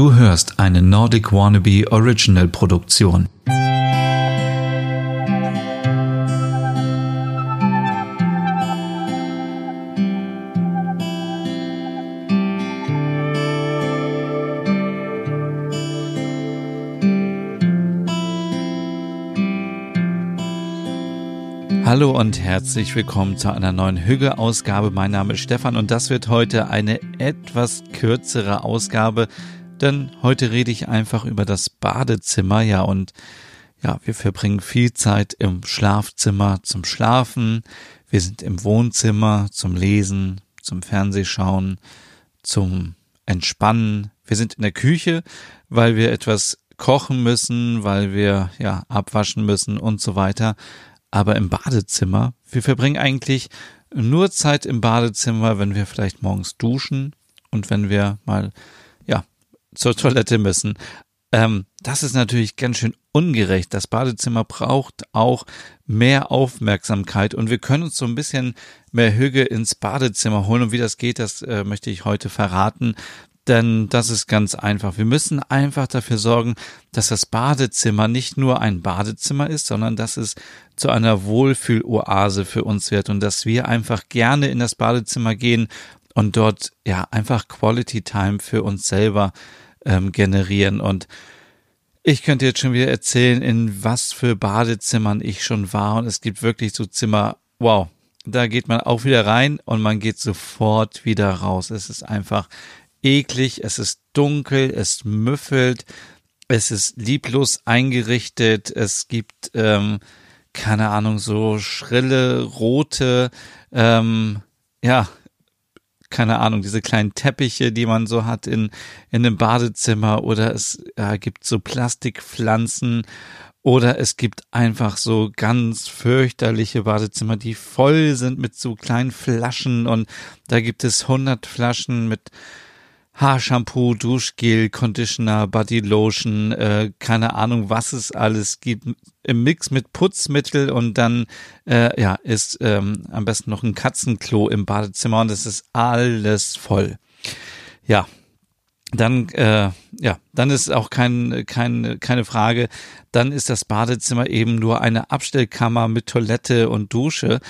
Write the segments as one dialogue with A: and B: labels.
A: Du hörst eine Nordic Wannabe Original Produktion. Hallo und herzlich willkommen zu einer neuen Hügge-Ausgabe. Mein Name ist Stefan und das wird heute eine etwas kürzere Ausgabe, denn heute rede ich einfach über das Badezimmer. Ja, und ja, wir verbringen viel Zeit im Schlafzimmer zum Schlafen. Wir sind im Wohnzimmer zum Lesen, zum Fernsehschauen, zum Entspannen. Wir sind in der Küche, weil wir etwas kochen müssen, weil wir ja abwaschen müssen und so weiter aber im Badezimmer. Wir verbringen eigentlich nur Zeit im Badezimmer, wenn wir vielleicht morgens duschen und wenn wir mal, zur Toilette müssen. Ähm, das ist natürlich ganz schön ungerecht. Das Badezimmer braucht auch mehr Aufmerksamkeit und wir können uns so ein bisschen mehr Hüge ins Badezimmer holen. Und wie das geht, das äh, möchte ich heute verraten. Denn das ist ganz einfach. Wir müssen einfach dafür sorgen, dass das Badezimmer nicht nur ein Badezimmer ist, sondern dass es zu einer Wohlfühloase für uns wird und dass wir einfach gerne in das Badezimmer gehen und dort ja einfach Quality Time für uns selber ähm, generieren. Und ich könnte jetzt schon wieder erzählen, in was für Badezimmern ich schon war. Und es gibt wirklich so Zimmer, wow, da geht man auch wieder rein und man geht sofort wieder raus. Es ist einfach eklig, es ist dunkel, es müffelt, es ist lieblos eingerichtet, es gibt, ähm, keine Ahnung, so schrille, rote, ähm, ja, keine Ahnung, diese kleinen Teppiche, die man so hat in, in einem Badezimmer oder es äh, gibt so Plastikpflanzen oder es gibt einfach so ganz fürchterliche Badezimmer, die voll sind mit so kleinen Flaschen und da gibt es hundert Flaschen mit Haarshampoo, Duschgel, Conditioner, Bodylotion, äh, keine Ahnung, was es alles gibt, im Mix mit Putzmittel und dann äh, ja ist ähm, am besten noch ein Katzenklo im Badezimmer und es ist alles voll. Ja, dann äh, ja, dann ist auch kein, kein, keine Frage. Dann ist das Badezimmer eben nur eine Abstellkammer mit Toilette und Dusche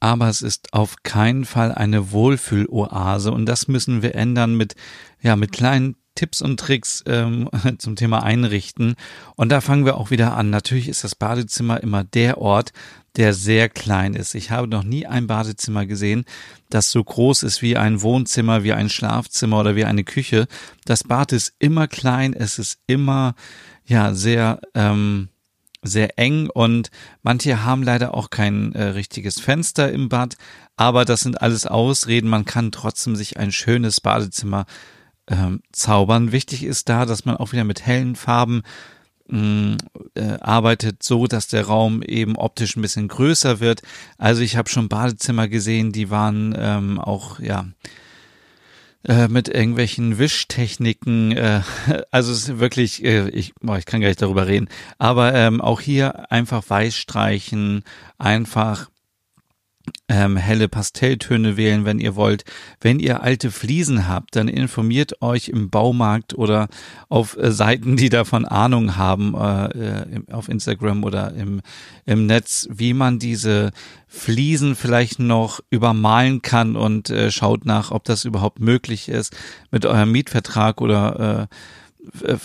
A: aber es ist auf keinen Fall eine Wohlfühloase und das müssen wir ändern mit ja mit kleinen Tipps und Tricks ähm, zum Thema Einrichten und da fangen wir auch wieder an. Natürlich ist das Badezimmer immer der Ort, der sehr klein ist. Ich habe noch nie ein Badezimmer gesehen, das so groß ist wie ein Wohnzimmer, wie ein Schlafzimmer oder wie eine Küche. Das Bad ist immer klein, es ist immer ja sehr ähm, sehr eng und manche haben leider auch kein äh, richtiges Fenster im Bad, aber das sind alles Ausreden. Man kann trotzdem sich ein schönes Badezimmer ähm, zaubern. Wichtig ist da, dass man auch wieder mit hellen Farben mh, mm, äh, arbeitet, so dass der Raum eben optisch ein bisschen größer wird. Also ich habe schon Badezimmer gesehen, die waren ähm, auch ja äh, mit irgendwelchen Wischtechniken. Äh, also es ist wirklich, äh, ich, boah, ich kann gar nicht darüber reden. Aber ähm, auch hier einfach weiß streichen, einfach ähm, helle Pastelltöne wählen, wenn ihr wollt. Wenn ihr alte Fliesen habt, dann informiert euch im Baumarkt oder auf äh, Seiten, die davon Ahnung haben, äh, äh auf Instagram oder im, im Netz, wie man diese Fliesen vielleicht noch übermalen kann und äh, schaut nach, ob das überhaupt möglich ist mit eurem Mietvertrag oder äh,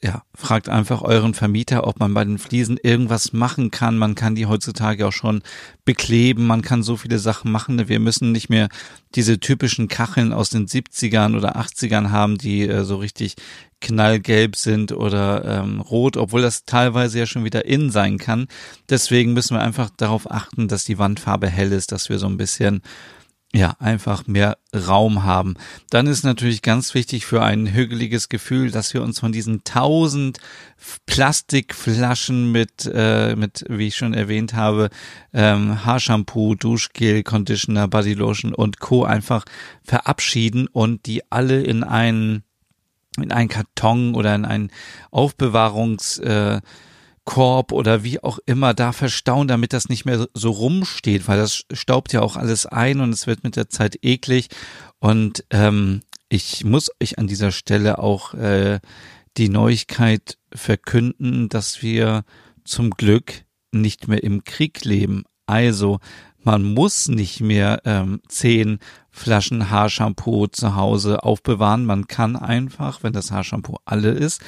A: ja, fragt einfach euren Vermieter, ob man bei den Fliesen irgendwas machen kann. Man kann die heutzutage auch schon bekleben. Man kann so viele Sachen machen. Wir müssen nicht mehr diese typischen Kacheln aus den 70ern oder 80ern haben, die äh, so richtig knallgelb sind oder ähm, rot, obwohl das teilweise ja schon wieder in sein kann. Deswegen müssen wir einfach darauf achten, dass die Wandfarbe hell ist, dass wir so ein bisschen ja, einfach mehr Raum haben. Dann ist natürlich ganz wichtig für ein hügeliges Gefühl, dass wir uns von diesen tausend Plastikflaschen mit, äh, mit, wie ich schon erwähnt habe, ähm, Haarshampoo, Duschgel, Conditioner, Bodylotion und Co. einfach verabschieden und die alle in einen, in einen Karton oder in einen Aufbewahrungs, äh, Korb oder wie auch immer da verstauen, damit das nicht mehr so rumsteht, weil das staubt ja auch alles ein und es wird mit der Zeit eklig. Und ähm, ich muss euch an dieser Stelle auch äh, die Neuigkeit verkünden, dass wir zum Glück nicht mehr im Krieg leben. Also man muss nicht mehr ähm, zehn Flaschen Haarshampoo zu Hause aufbewahren. Man kann einfach, wenn das Haarshampoo alle ist,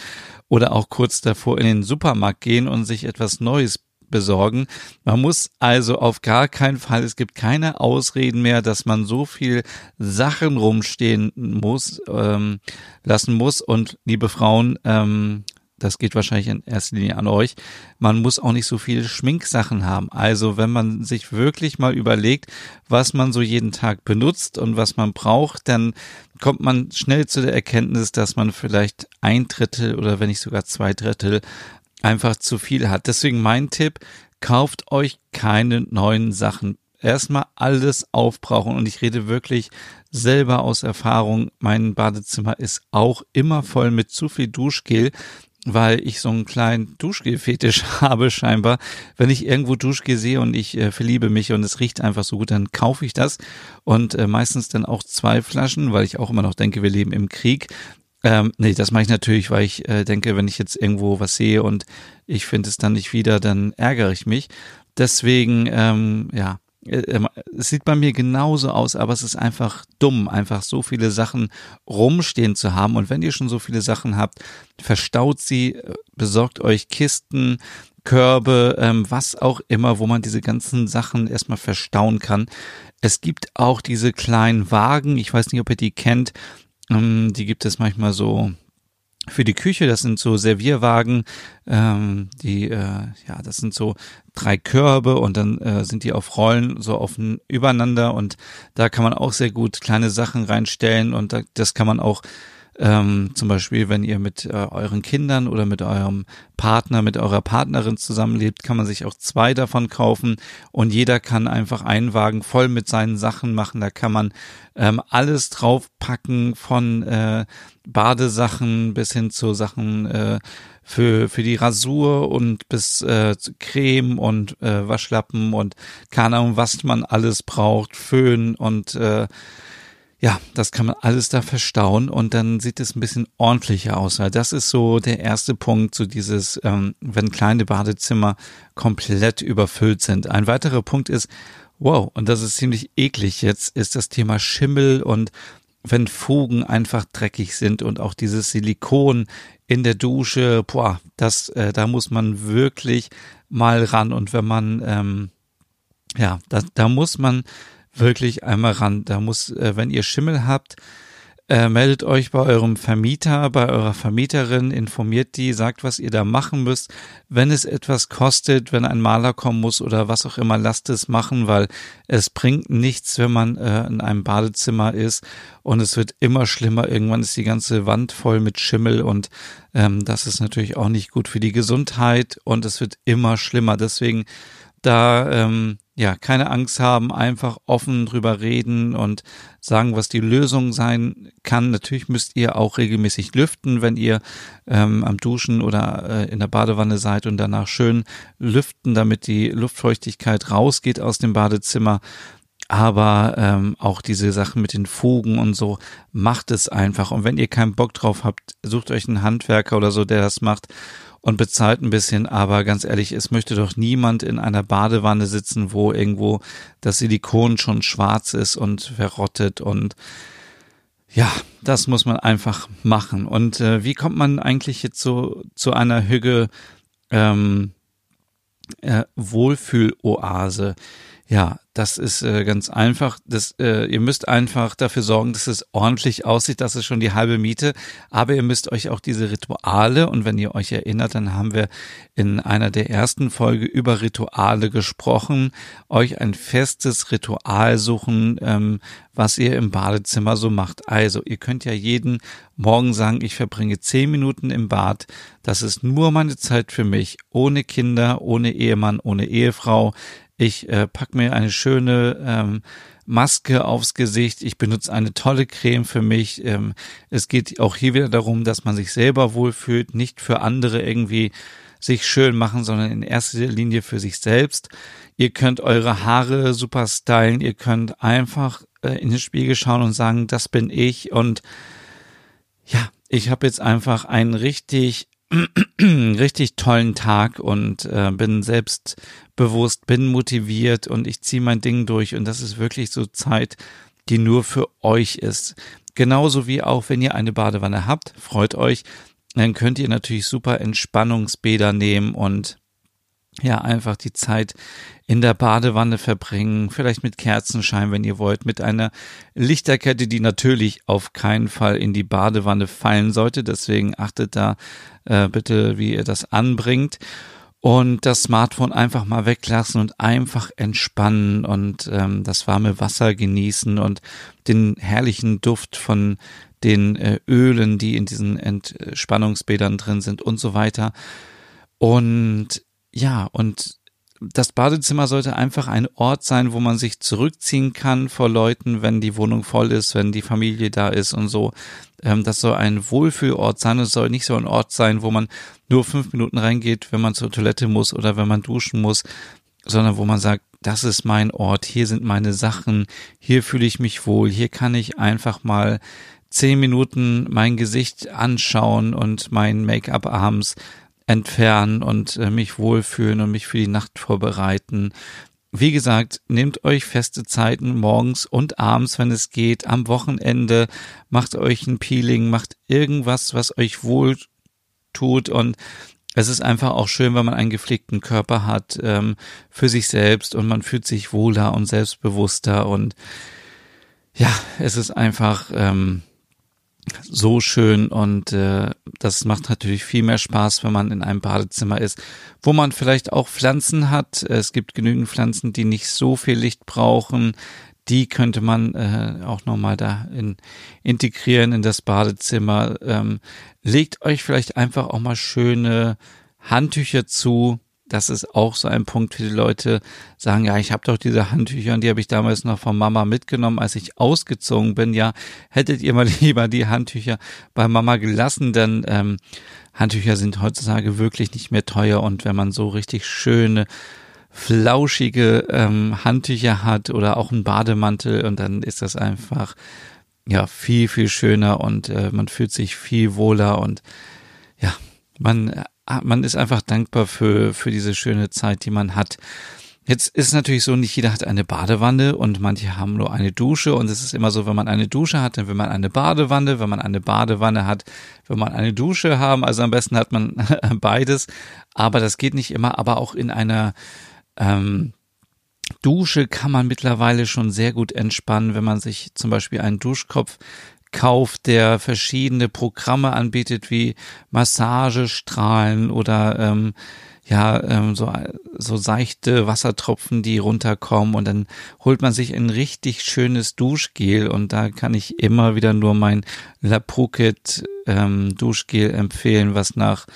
A: oder auch kurz davor in den Supermarkt gehen und sich etwas Neues besorgen. Man muss also auf gar keinen Fall, es gibt keine Ausreden mehr, dass man so viel Sachen rumstehen muss, ähm, lassen muss. Und liebe Frauen, ähm, das geht wahrscheinlich in erster Linie an euch, man muss auch nicht so viele Schminksachen haben. Also wenn man sich wirklich mal überlegt, was man so jeden Tag benutzt und was man braucht, dann kommt man schnell zu der Erkenntnis, dass man vielleicht ein Drittel oder wenn nicht sogar zwei Drittel einfach zu viel hat. Deswegen mein Tipp, kauft euch keine neuen Sachen. Erstmal alles aufbrauchen und ich rede wirklich selber aus Erfahrung. Mein Badezimmer ist auch immer voll mit zu viel Duschgel weil ich so einen kleinen Duschgel-Fetisch habe scheinbar. Wenn ich irgendwo Duschgel sehe und ich äh, verliebe mich und es riecht einfach so gut, dann kaufe ich das und äh, meistens dann auch zwei Flaschen, weil ich auch immer noch denke, wir leben im Krieg. Ähm, nee, das mache ich natürlich, weil ich äh, denke, wenn ich jetzt irgendwo was sehe und ich finde es dann nicht wieder, dann ärgere ich mich. Deswegen, ähm, ja, es sieht bei mir genauso aus, aber es ist einfach dumm, einfach so viele Sachen rumstehen zu haben. Und wenn ihr schon so viele Sachen habt, verstaut sie, äh, besorgt euch Kisten, Körbe, ähm, was auch immer, wo man diese ganzen Sachen erstmal verstauen kann. Es gibt auch diese kleinen Wagen, ich weiß nicht, ob ihr die kennt, ähm, die gibt es manchmal so für die Küche. Das sind so Servierwagen, ähm, die, äh, ja, das sind so drei Körbe und dann äh, sind die auf Rollen so offen übereinander und da kann man auch sehr gut kleine Sachen reinstellen und da, das kann man auch ähm, zum Beispiel, wenn ihr mit äh, euren Kindern oder mit eurem Partner, mit eurer Partnerin zusammenlebt, kann man sich auch zwei davon kaufen und jeder kann einfach einen Wagen voll mit seinen Sachen machen. Da kann man ähm, alles draufpacken von äh, Badesachen bis hin zu Sachen äh, für, für die Rasur und bis äh, Creme und äh, Waschlappen und keine Ahnung, was man alles braucht, Föhn und äh, ja, das kann man alles da verstauen und dann sieht es ein bisschen ordentlicher aus. Das ist so der erste Punkt, so dieses, ähm, wenn kleine Badezimmer komplett überfüllt sind. Ein weiterer Punkt ist, wow, und das ist ziemlich eklig jetzt, ist das Thema Schimmel und wenn Fugen einfach dreckig sind und auch dieses Silikon in der Dusche, boah, das, äh, da muss man wirklich mal ran und wenn man, ähm, ja, da, da muss man wirklich einmal ran. Da muss, äh, wenn ihr Schimmel habt, äh, meldet euch bei eurem Vermieter, bei eurer Vermieterin, informiert die, sagt, was ihr da machen müsst. Wenn es etwas kostet, wenn ein Maler kommen muss oder was auch immer, lasst es machen, weil es bringt nichts, wenn man äh, in einem Badezimmer ist und es wird immer schlimmer. Irgendwann ist die ganze Wand voll mit Schimmel und ähm, das ist natürlich auch nicht gut für die Gesundheit und es wird immer schlimmer. Deswegen da ähm, ja, keine Angst haben, einfach offen drüber reden und sagen, was die Lösung sein kann. Natürlich müsst ihr auch regelmäßig lüften, wenn ihr ähm, am Duschen oder äh, in der Badewanne seid und danach schön lüften, damit die Luftfeuchtigkeit rausgeht aus dem Badezimmer. Aber ähm, auch diese Sachen mit den Fugen und so, macht es einfach. Und wenn ihr keinen Bock drauf habt, sucht euch einen Handwerker oder so, der das macht und bezahlt ein bisschen, aber ganz ehrlich, es möchte doch niemand in einer Badewanne sitzen, wo irgendwo das Silikon schon schwarz ist und verrottet und ja, das muss man einfach machen. Und äh, wie kommt man eigentlich jetzt so zu einer Hüge ähm, äh, Wohlfühloase? Ja, das ist äh, ganz einfach. Das, äh, ihr müsst einfach dafür sorgen, dass es ordentlich aussieht. Das ist schon die halbe Miete. Aber ihr müsst euch auch diese Rituale und wenn ihr euch erinnert, dann haben wir in einer der ersten Folge über Rituale gesprochen. Euch ein festes Ritual suchen, ähm, was ihr im Badezimmer so macht. Also ihr könnt ja jeden Morgen sagen, ich verbringe zehn Minuten im Bad. Das ist nur meine Zeit für mich, ohne Kinder, ohne Ehemann, ohne Ehefrau. Ich äh, pack mir eine schöne ähm, Maske aufs Gesicht. Ich benutze eine tolle Creme für mich. Ähm, es geht auch hier wieder darum, dass man sich selber wohlfühlt, nicht für andere irgendwie sich schön machen, sondern in erster Linie für sich selbst. Ihr könnt eure Haare super stylen. Ihr könnt einfach äh, in den Spiegel schauen und sagen, das bin ich und ja, ich habe jetzt einfach einen richtig richtig tollen Tag und äh, bin selbstbewusst, bin motiviert und ich ziehe mein Ding durch und das ist wirklich so Zeit, die nur für euch ist. Genauso wie auch, wenn ihr eine Badewanne habt, freut euch, dann könnt ihr natürlich super Entspannungsbäder nehmen und ja, einfach die Zeit in der Badewanne verbringen, vielleicht mit Kerzenschein, wenn ihr wollt, mit einer Lichterkette, die natürlich auf keinen Fall in die Badewanne fallen sollte. Deswegen achtet da äh, bitte, wie ihr das anbringt. Und das Smartphone einfach mal weglassen und einfach entspannen und ähm, das warme Wasser genießen und den herrlichen Duft von den äh, Ölen, die in diesen Entspannungsbädern drin sind und so weiter. Und ja, und das Badezimmer sollte einfach ein Ort sein, wo man sich zurückziehen kann vor Leuten, wenn die Wohnung voll ist, wenn die Familie da ist und so. Ähm, das soll ein Wohlfühlort sein. Es soll nicht so ein Ort sein, wo man nur fünf Minuten reingeht, wenn man zur Toilette muss oder wenn man duschen muss, sondern wo man sagt, das ist mein Ort, hier sind meine Sachen, hier fühle ich mich wohl, hier kann ich einfach mal zehn Minuten mein Gesicht anschauen und mein Make-up abends entfernen und äh, mich wohlfühlen und mich für die Nacht vorbereiten. Wie gesagt, nehmt euch feste Zeiten morgens und abends, wenn es geht, am Wochenende, macht euch ein Peeling, macht irgendwas, was euch wohl tut und es ist einfach auch schön, wenn man einen gepflegten Körper hat ähm, für sich selbst und man fühlt sich wohler und selbstbewusster. Und ja, es ist einfach ähm, so schön und äh, das macht natürlich viel mehr Spaß, wenn man in einem Badezimmer ist, wo man vielleicht auch Pflanzen hat. Es gibt genügend Pflanzen, die nicht so viel Licht brauchen. Die könnte man äh, auch nochmal da in, integrieren in das Badezimmer. Ähm, legt euch vielleicht einfach auch mal schöne Handtücher zu, das ist auch so ein Punkt, für die Leute sagen, ja, ich habe doch diese Handtücher und die habe ich damals noch von Mama mitgenommen, als ich ausgezogen bin. Ja, hättet ihr mal lieber die Handtücher bei Mama gelassen, denn ähm, Handtücher sind heutzutage wirklich nicht mehr teuer und wenn man so richtig schöne flauschige ähm, Handtücher hat oder auch einen Bademantel und dann ist das einfach ja viel viel schöner und äh, man fühlt sich viel wohler und ja man man ist einfach dankbar für, für diese schöne Zeit, die man hat. Jetzt ist natürlich so, nicht jeder hat eine Badewanne und manche haben nur eine Dusche. Und es ist immer so, wenn man eine Dusche hat, dann will man eine Badewanne, wenn man eine Badewanne hat, will man eine Dusche haben, also am besten hat man beides, aber das geht nicht immer, aber auch in einer ähm, Dusche kann man mittlerweile schon sehr gut entspannen, wenn man sich zum Beispiel einen Duschkopf kauft, der verschiedene Programme anbietet wie Massagestrahlen oder ähm, ja ähm, so so seichte Wassertropfen, die runterkommen. Und dann holt man sich ein richtig schönes Duschgel. Und da kann ich immer wieder nur mein La Phuket ähm, Duschgel empfehlen, was nach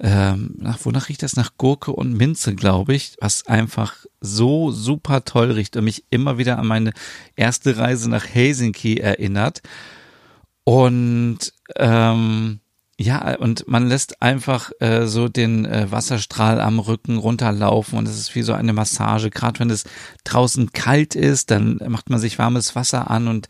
A: ähm, nach wonach riecht das? Nach Gurke und Minze, glaube ich, was einfach so super toll riecht und mich immer wieder an meine erste Reise nach Helsinki erinnert. Und ähm, ja, und man lässt einfach äh, so den äh, Wasserstrahl am Rücken runterlaufen und es ist wie so eine Massage. Gerade wenn es draußen kalt ist, dann macht man sich warmes Wasser an und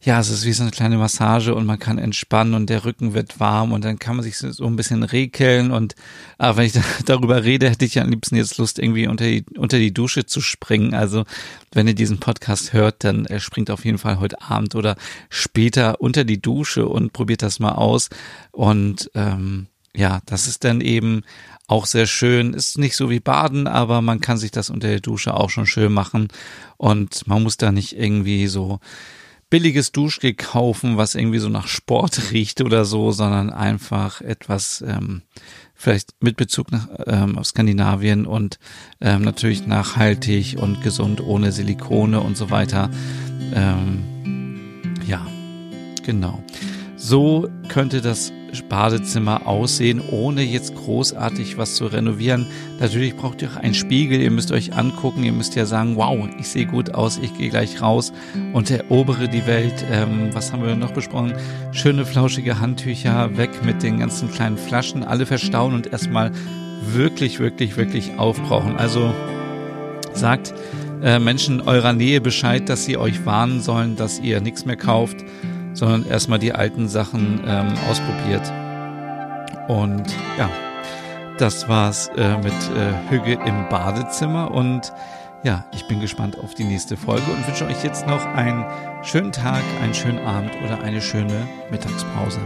A: ja, es ist wie so eine kleine Massage und man kann entspannen und der Rücken wird warm und dann kann man sich so ein bisschen rekeln und aber ah, wenn ich da, darüber rede, hätte ich am liebsten jetzt Lust, irgendwie unter die, unter die Dusche zu springen. Also wenn ihr diesen Podcast hört, dann äh, springt auf jeden Fall heute Abend oder später unter die Dusche und probiert das mal aus. Und ähm, ja, das ist dann eben auch sehr schön. Ist nicht so wie Baden, aber man kann sich das unter der Dusche auch schon schön machen. Und man muss da nicht irgendwie so billiges Duschgel kaufen, was irgendwie so nach Sport riecht oder so, sondern einfach etwas ähm, vielleicht mit Bezug nach ähm, auf Skandinavien und ähm, natürlich nachhaltig und gesund ohne Silikone und so weiter. Ähm, ja, genau. So könnte das Badezimmer aussehen, ohne jetzt großartig was zu renovieren. Natürlich braucht ihr auch einen Spiegel, ihr müsst euch angucken, ihr müsst ja sagen, wow, ich sehe gut aus, ich gehe gleich raus und erobere die Welt. Ähm, was haben wir noch besprochen? Schöne flauschige Handtücher, weg mit den ganzen kleinen Flaschen, alle verstauen und erstmal wirklich, wirklich, wirklich aufbrauchen. Also sagt äh, Menschen eurer Nähe Bescheid, dass sie euch warnen sollen, dass ihr nichts mehr kauft, sondern erstmal die alten Sachen ähm, ausprobiert. Und ja, das war's äh, mit äh, Hüge im Badezimmer und ja, ich bin gespannt auf die nächste Folge und wünsche euch jetzt noch einen schönen Tag, einen schönen Abend oder eine schöne Mittagspause.